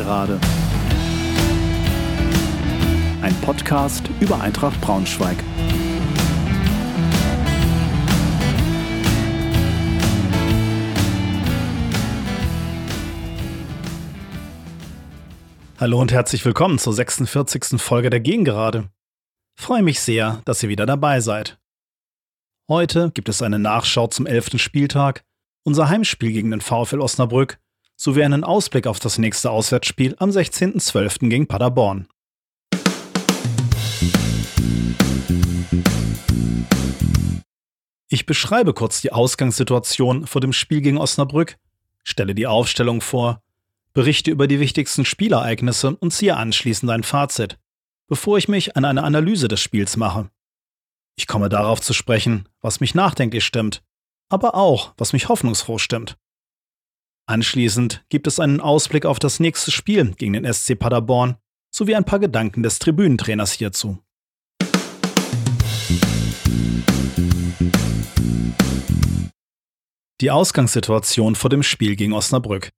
Gegengerade. Ein Podcast über Eintracht Braunschweig. Hallo und herzlich willkommen zur 46. Folge der Gegengerade. Freue mich sehr, dass ihr wieder dabei seid. Heute gibt es eine Nachschau zum 11. Spieltag, unser Heimspiel gegen den VfL Osnabrück sowie einen Ausblick auf das nächste Auswärtsspiel am 16.12. gegen Paderborn. Ich beschreibe kurz die Ausgangssituation vor dem Spiel gegen Osnabrück, stelle die Aufstellung vor, berichte über die wichtigsten Spielereignisse und ziehe anschließend ein Fazit, bevor ich mich an eine Analyse des Spiels mache. Ich komme darauf zu sprechen, was mich nachdenklich stimmt, aber auch, was mich hoffnungsfroh stimmt. Anschließend gibt es einen Ausblick auf das nächste Spiel gegen den SC Paderborn sowie ein paar Gedanken des Tribünentrainers hierzu. Die Ausgangssituation vor dem Spiel gegen Osnabrück.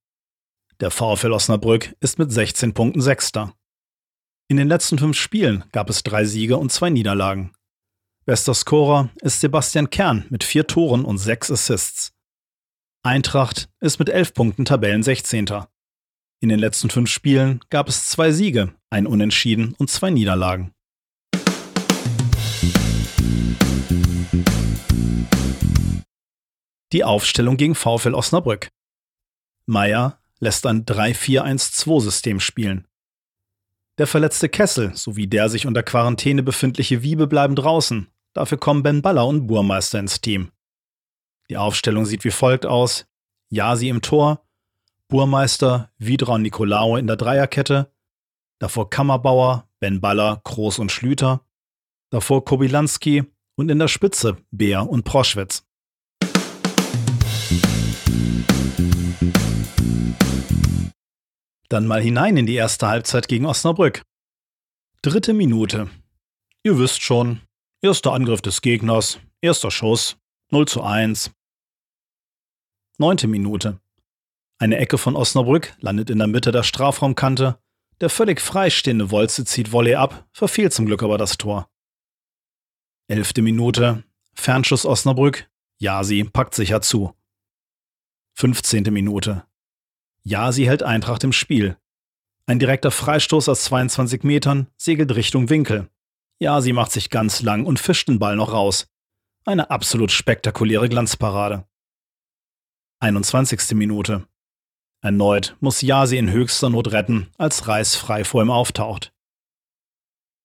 Der VfL Osnabrück ist mit 16 Punkten Sechster. In den letzten fünf Spielen gab es drei Siege und zwei Niederlagen. Bester Scorer ist Sebastian Kern mit vier Toren und sechs Assists. Eintracht ist mit elf Punkten Tabellen 16. In den letzten fünf Spielen gab es zwei Siege, ein Unentschieden und zwei Niederlagen. Die Aufstellung gegen VfL Osnabrück. Meier lässt ein 3-4-1-2-System spielen. Der verletzte Kessel sowie der sich unter Quarantäne befindliche Wiebe bleiben draußen. Dafür kommen Ben Baller und Burmeister ins Team. Die Aufstellung sieht wie folgt aus. Jasi im Tor, Burmeister, Widra und Nicolao in der Dreierkette, davor Kammerbauer, Ben Baller, Groß und Schlüter, davor Kobilanski und in der Spitze Bär und Proschwitz. Dann mal hinein in die erste Halbzeit gegen Osnabrück. Dritte Minute. Ihr wisst schon, erster Angriff des Gegners, erster Schuss, 0 zu 1. Neunte Minute. Eine Ecke von Osnabrück landet in der Mitte der Strafraumkante. Der völlig freistehende Wolze zieht Volley ab, verfehlt zum Glück aber das Tor. Elfte Minute. Fernschuss Osnabrück. Jasi packt sicher zu. 15. Minute. Ja, sie hält Eintracht im Spiel. Ein direkter Freistoß aus 22 Metern segelt Richtung Winkel. Ja, sie macht sich ganz lang und fischt den Ball noch raus. Eine absolut spektakuläre Glanzparade. 21. Minute. Erneut muss Jasi in höchster Not retten, als Reis frei vor ihm auftaucht.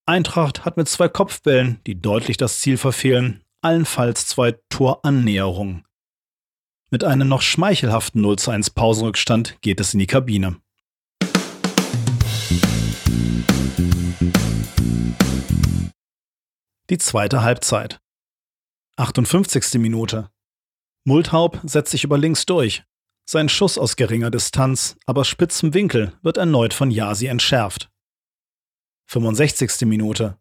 Eintracht hat mit zwei Kopfbällen, die deutlich das Ziel verfehlen, allenfalls zwei Torannäherungen. Mit einem noch schmeichelhaften 0 zu 1 Pausenrückstand geht es in die Kabine. Die zweite Halbzeit. 58. Minute. Multhaup setzt sich über links durch. Sein Schuss aus geringer Distanz, aber spitzem Winkel wird erneut von Yasi entschärft. 65. Minute.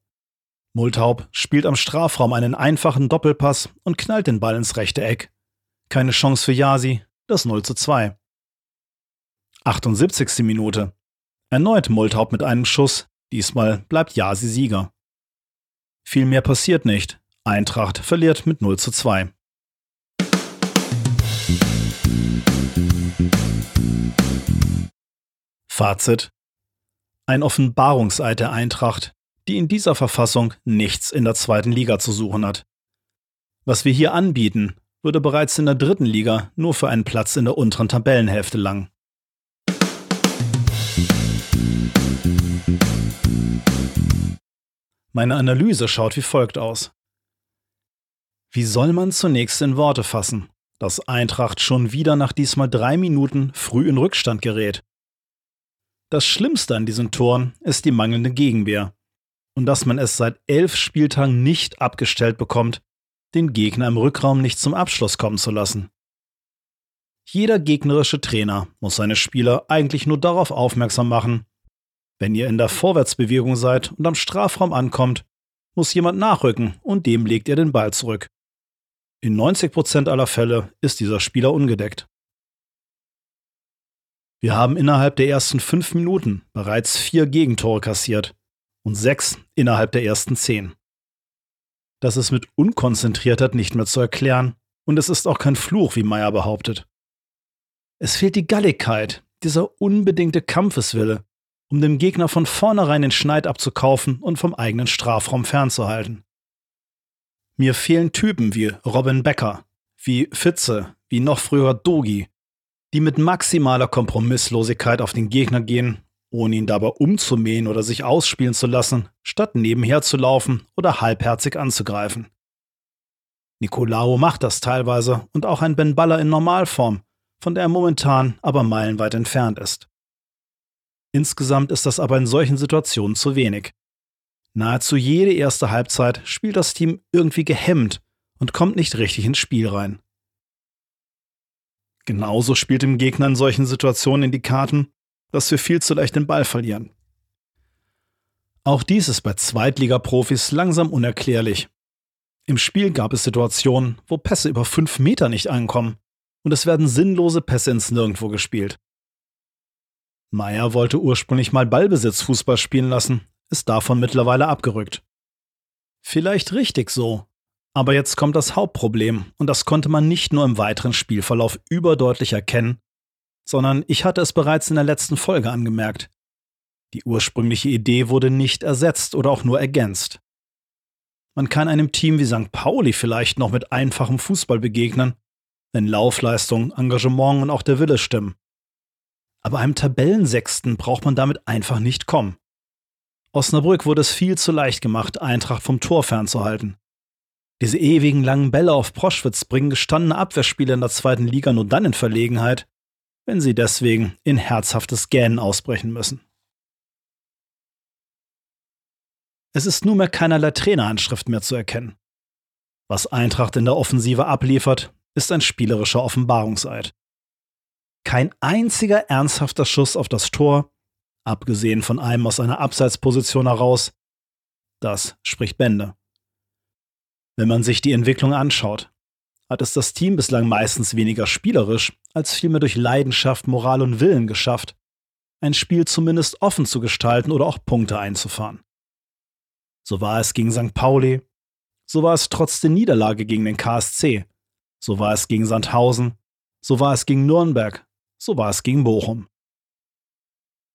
Multhaup spielt am Strafraum einen einfachen Doppelpass und knallt den Ball ins rechte Eck. Keine Chance für Yasi, das 0 zu 2. 78. Minute. Erneut Multhaupt mit einem Schuss, diesmal bleibt Yasi Sieger. Viel mehr passiert nicht. Eintracht verliert mit 0 zu 2. Fazit. Ein Offenbarungseid der Eintracht, die in dieser Verfassung nichts in der zweiten Liga zu suchen hat. Was wir hier anbieten, würde bereits in der dritten Liga nur für einen Platz in der unteren Tabellenhälfte langen. Meine Analyse schaut wie folgt aus. Wie soll man zunächst in Worte fassen, dass Eintracht schon wieder nach diesmal drei Minuten früh in Rückstand gerät? Das Schlimmste an diesen Toren ist die mangelnde Gegenwehr. Und dass man es seit elf Spieltagen nicht abgestellt bekommt, den Gegner im Rückraum nicht zum Abschluss kommen zu lassen. Jeder gegnerische Trainer muss seine Spieler eigentlich nur darauf aufmerksam machen, wenn ihr in der Vorwärtsbewegung seid und am Strafraum ankommt, muss jemand nachrücken und dem legt ihr den Ball zurück. In 90% aller Fälle ist dieser Spieler ungedeckt. Wir haben innerhalb der ersten fünf Minuten bereits vier Gegentore kassiert und sechs innerhalb der ersten zehn. Das ist mit Unkonzentriertheit nicht mehr zu erklären und es ist auch kein Fluch, wie Meyer behauptet. Es fehlt die Galligkeit, dieser unbedingte Kampfeswille, um dem Gegner von vornherein den Schneid abzukaufen und vom eigenen Strafraum fernzuhalten. Mir fehlen Typen wie Robin Becker, wie Fitze, wie noch früher Dogi, die mit maximaler Kompromisslosigkeit auf den Gegner gehen, ohne ihn dabei umzumähen oder sich ausspielen zu lassen, statt nebenher zu laufen oder halbherzig anzugreifen. Nicolao macht das teilweise und auch ein Ben Baller in Normalform, von der er momentan aber meilenweit entfernt ist. Insgesamt ist das aber in solchen Situationen zu wenig. Nahezu jede erste Halbzeit spielt das Team irgendwie gehemmt und kommt nicht richtig ins Spiel rein. Genauso spielt dem Gegner in solchen Situationen in die Karten, dass wir viel zu leicht den Ball verlieren. Auch dies ist bei Zweitligaprofis langsam unerklärlich. Im Spiel gab es Situationen, wo Pässe über fünf Meter nicht ankommen und es werden sinnlose Pässe ins Nirgendwo gespielt. Meyer wollte ursprünglich mal Ballbesitzfußball spielen lassen, ist davon mittlerweile abgerückt. Vielleicht richtig so, aber jetzt kommt das Hauptproblem, und das konnte man nicht nur im weiteren Spielverlauf überdeutlich erkennen, sondern ich hatte es bereits in der letzten Folge angemerkt. Die ursprüngliche Idee wurde nicht ersetzt oder auch nur ergänzt. Man kann einem Team wie St. Pauli vielleicht noch mit einfachem Fußball begegnen, wenn Laufleistung, Engagement und auch der Wille stimmen. Aber einem Tabellensechsten braucht man damit einfach nicht kommen. Osnabrück wurde es viel zu leicht gemacht, Eintracht vom Tor fernzuhalten. Diese ewigen langen Bälle auf Proschwitz bringen gestandene Abwehrspieler in der zweiten Liga nur dann in Verlegenheit, wenn sie deswegen in herzhaftes Gähnen ausbrechen müssen. Es ist nunmehr keinerlei Traineranschrift mehr zu erkennen. Was Eintracht in der Offensive abliefert, ist ein spielerischer Offenbarungseid. Kein einziger ernsthafter Schuss auf das Tor, abgesehen von einem aus einer Abseitsposition heraus, das spricht Bände. Wenn man sich die Entwicklung anschaut, hat es das Team bislang meistens weniger spielerisch als vielmehr durch Leidenschaft, Moral und Willen geschafft, ein Spiel zumindest offen zu gestalten oder auch Punkte einzufahren. So war es gegen St. Pauli, so war es trotz der Niederlage gegen den KSC, so war es gegen Sandhausen, so war es gegen Nürnberg, so war es gegen Bochum.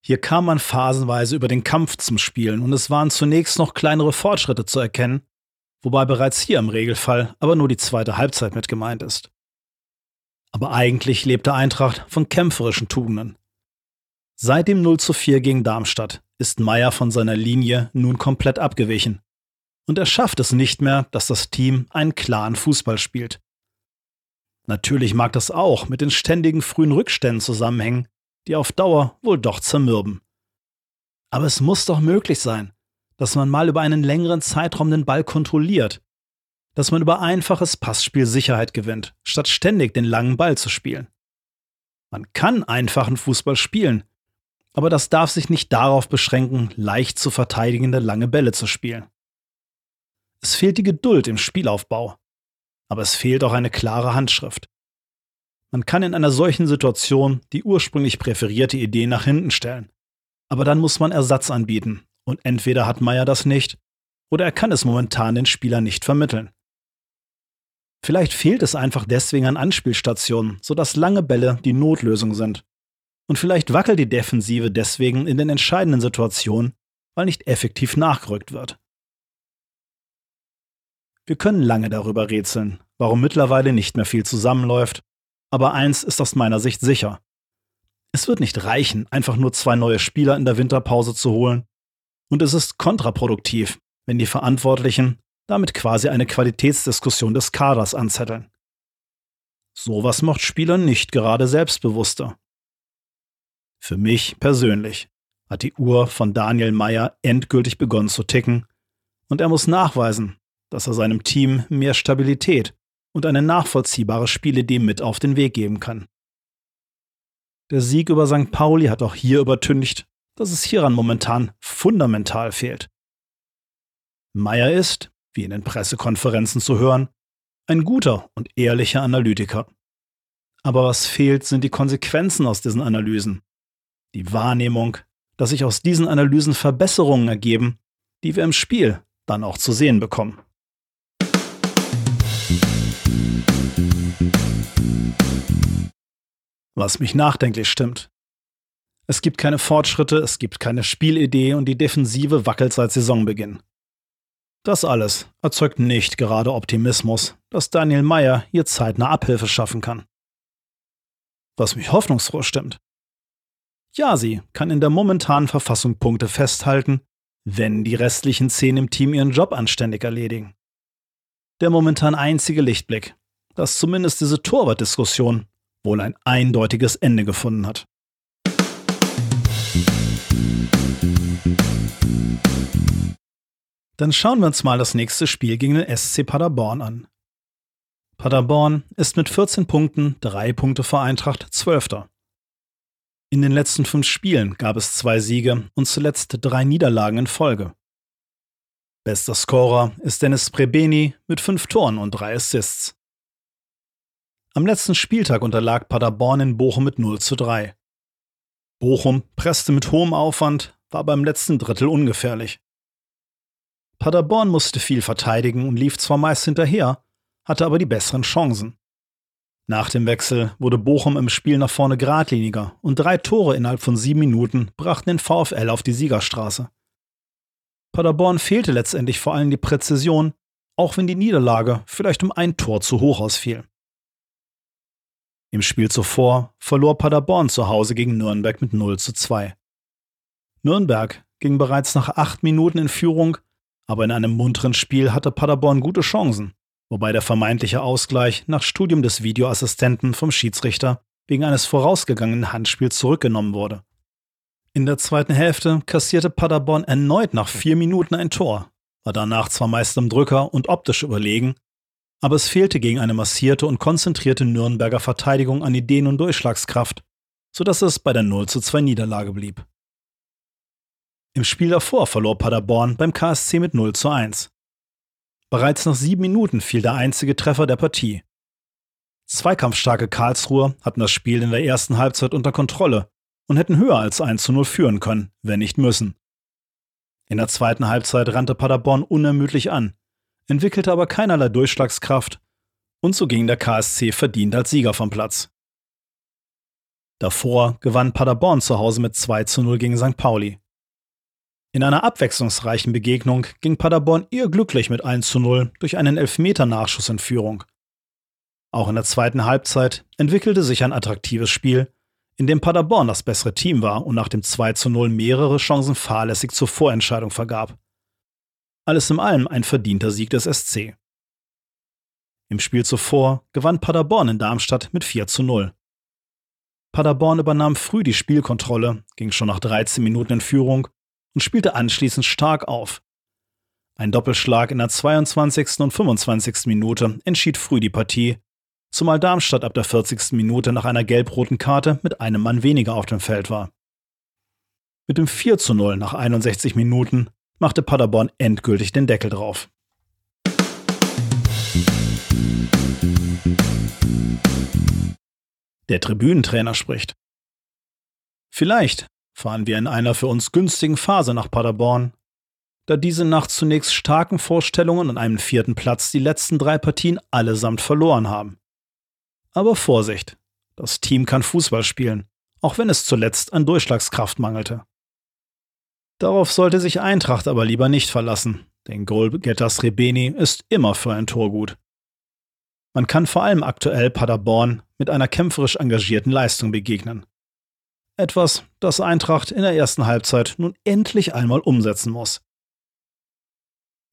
Hier kam man phasenweise über den Kampf zum Spielen und es waren zunächst noch kleinere Fortschritte zu erkennen, wobei bereits hier im Regelfall aber nur die zweite Halbzeit mit gemeint ist. Aber eigentlich lebte Eintracht von kämpferischen Tugenden. Seit dem 0 zu 4 gegen Darmstadt ist Meier von seiner Linie nun komplett abgewichen. Und er schafft es nicht mehr, dass das Team einen klaren Fußball spielt. Natürlich mag das auch mit den ständigen frühen Rückständen zusammenhängen, die auf Dauer wohl doch zermürben. Aber es muss doch möglich sein, dass man mal über einen längeren Zeitraum den Ball kontrolliert, dass man über einfaches Passspiel Sicherheit gewinnt, statt ständig den langen Ball zu spielen. Man kann einfachen Fußball spielen, aber das darf sich nicht darauf beschränken, leicht zu verteidigende lange Bälle zu spielen. Es fehlt die Geduld im Spielaufbau, aber es fehlt auch eine klare Handschrift. Man kann in einer solchen Situation die ursprünglich präferierte Idee nach hinten stellen, aber dann muss man Ersatz anbieten und entweder hat Meyer das nicht, oder er kann es momentan den Spielern nicht vermitteln. Vielleicht fehlt es einfach deswegen an Anspielstationen, sodass lange Bälle die Notlösung sind. Und vielleicht wackelt die Defensive deswegen in den entscheidenden Situationen, weil nicht effektiv nachgerückt wird. Wir können lange darüber rätseln, warum mittlerweile nicht mehr viel zusammenläuft, aber eins ist aus meiner Sicht sicher. Es wird nicht reichen, einfach nur zwei neue Spieler in der Winterpause zu holen und es ist kontraproduktiv, wenn die Verantwortlichen damit quasi eine Qualitätsdiskussion des Kaders anzetteln. Sowas macht Spieler nicht gerade selbstbewusster. Für mich persönlich hat die Uhr von Daniel Meyer endgültig begonnen zu ticken und er muss nachweisen, dass er seinem Team mehr Stabilität und eine nachvollziehbare Spielidee mit auf den Weg geben kann. Der Sieg über St. Pauli hat auch hier übertüncht, dass es hieran momentan fundamental fehlt. Meyer ist, wie in den Pressekonferenzen zu hören, ein guter und ehrlicher Analytiker. Aber was fehlt, sind die Konsequenzen aus diesen Analysen die Wahrnehmung, dass sich aus diesen Analysen Verbesserungen ergeben, die wir im Spiel dann auch zu sehen bekommen. Was mich nachdenklich stimmt. Es gibt keine Fortschritte, es gibt keine Spielidee und die Defensive wackelt seit Saisonbeginn. Das alles erzeugt nicht gerade Optimismus, dass Daniel Meyer hier zeitnah Abhilfe schaffen kann. Was mich hoffnungsfroh stimmt. Jasi kann in der momentanen Verfassung Punkte festhalten, wenn die restlichen zehn im Team ihren Job anständig erledigen. Der momentan einzige Lichtblick, dass zumindest diese Torwartdiskussion wohl ein eindeutiges Ende gefunden hat. Dann schauen wir uns mal das nächste Spiel gegen den SC Paderborn an. Paderborn ist mit 14 Punkten, drei Punkte vor Eintracht, Zwölfter. In den letzten fünf Spielen gab es zwei Siege und zuletzt drei Niederlagen in Folge. Bester Scorer ist Dennis Prebeni mit fünf Toren und drei Assists. Am letzten Spieltag unterlag Paderborn in Bochum mit 0 zu 3. Bochum presste mit hohem Aufwand, war beim letzten Drittel ungefährlich. Paderborn musste viel verteidigen und lief zwar meist hinterher, hatte aber die besseren Chancen. Nach dem Wechsel wurde Bochum im Spiel nach vorne geradliniger und drei Tore innerhalb von sieben Minuten brachten den VfL auf die Siegerstraße. Paderborn fehlte letztendlich vor allem die Präzision, auch wenn die Niederlage vielleicht um ein Tor zu hoch ausfiel. Im Spiel zuvor verlor Paderborn zu Hause gegen Nürnberg mit 0 zu 2. Nürnberg ging bereits nach acht Minuten in Führung, aber in einem munteren Spiel hatte Paderborn gute Chancen, wobei der vermeintliche Ausgleich nach Studium des Videoassistenten vom Schiedsrichter wegen eines vorausgegangenen Handspiels zurückgenommen wurde. In der zweiten Hälfte kassierte Paderborn erneut nach vier Minuten ein Tor, war danach zwar meist im Drücker und optisch überlegen, aber es fehlte gegen eine massierte und konzentrierte Nürnberger Verteidigung an Ideen und Durchschlagskraft, sodass es bei der 0 zu 2 Niederlage blieb. Im Spiel davor verlor Paderborn beim KSC mit 0 zu 1. Bereits nach sieben Minuten fiel der einzige Treffer der Partie. Zweikampfstarke Karlsruhe hatten das Spiel in der ersten Halbzeit unter Kontrolle und hätten höher als 1 zu 0 führen können, wenn nicht müssen. In der zweiten Halbzeit rannte Paderborn unermüdlich an, entwickelte aber keinerlei Durchschlagskraft und so ging der KSC verdient als Sieger vom Platz. Davor gewann Paderborn zu Hause mit 2 zu 0 gegen St. Pauli. In einer abwechslungsreichen Begegnung ging Paderborn eher glücklich mit 1 zu 0 durch einen Elfmeter-Nachschuss in Führung. Auch in der zweiten Halbzeit entwickelte sich ein attraktives Spiel, in dem Paderborn das bessere Team war und nach dem 2 zu 0 mehrere Chancen fahrlässig zur Vorentscheidung vergab. Alles in allem ein verdienter Sieg des SC. Im Spiel zuvor gewann Paderborn in Darmstadt mit 4 zu 0. Paderborn übernahm früh die Spielkontrolle, ging schon nach 13 Minuten in Führung und spielte anschließend stark auf. Ein Doppelschlag in der 22. und 25. Minute entschied früh die Partie, zumal Darmstadt ab der 40. Minute nach einer gelb-roten Karte mit einem Mann weniger auf dem Feld war. Mit dem 4 zu 0 nach 61 Minuten machte Paderborn endgültig den Deckel drauf. Der Tribünentrainer spricht. Vielleicht fahren wir in einer für uns günstigen Phase nach Paderborn, da diese nach zunächst starken Vorstellungen und einem vierten Platz die letzten drei Partien allesamt verloren haben. Aber Vorsicht, das Team kann Fußball spielen, auch wenn es zuletzt an Durchschlagskraft mangelte. Darauf sollte sich Eintracht aber lieber nicht verlassen, denn Goalgetters Rebeni ist immer für ein Tor gut. Man kann vor allem aktuell Paderborn mit einer kämpferisch engagierten Leistung begegnen. Etwas, das Eintracht in der ersten Halbzeit nun endlich einmal umsetzen muss.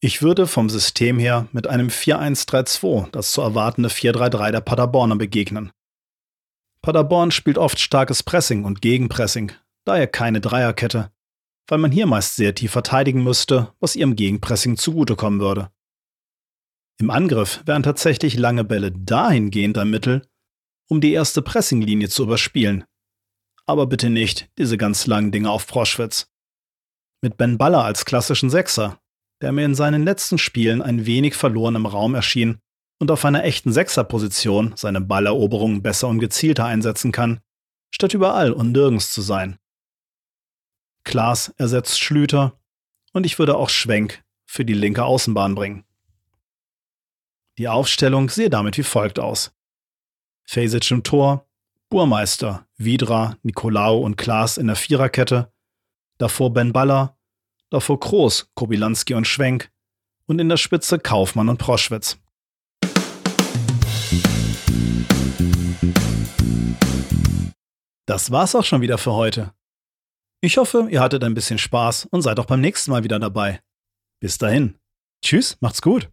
Ich würde vom System her mit einem 4-1-3-2 das zu erwartende 4-3-3 der Paderborner begegnen. Paderborn spielt oft starkes Pressing und Gegenpressing, daher keine Dreierkette, weil man hier meist sehr tief verteidigen müsste, was ihrem Gegenpressing zugutekommen würde. Im Angriff wären tatsächlich lange Bälle dahingehend ein Mittel, um die erste Pressinglinie zu überspielen. Aber bitte nicht diese ganz langen Dinge auf Proschwitz. Mit Ben Baller als klassischen Sechser, der mir in seinen letzten Spielen ein wenig verloren im Raum erschien und auf einer echten Sechserposition seine Balleroberungen besser und gezielter einsetzen kann, statt überall und nirgends zu sein Klaas ersetzt Schlüter und ich würde auch Schwenk für die linke Außenbahn bringen. Die Aufstellung sehe damit wie folgt aus. Fesic im Tor, Burmeister, Vidra, Nikolaou und Klaas in der Viererkette, davor Ben Baller, davor Kroos, Kobilanski und Schwenk und in der Spitze Kaufmann und Proschwitz. Das war's auch schon wieder für heute. Ich hoffe, ihr hattet ein bisschen Spaß und seid auch beim nächsten Mal wieder dabei. Bis dahin. Tschüss, macht's gut.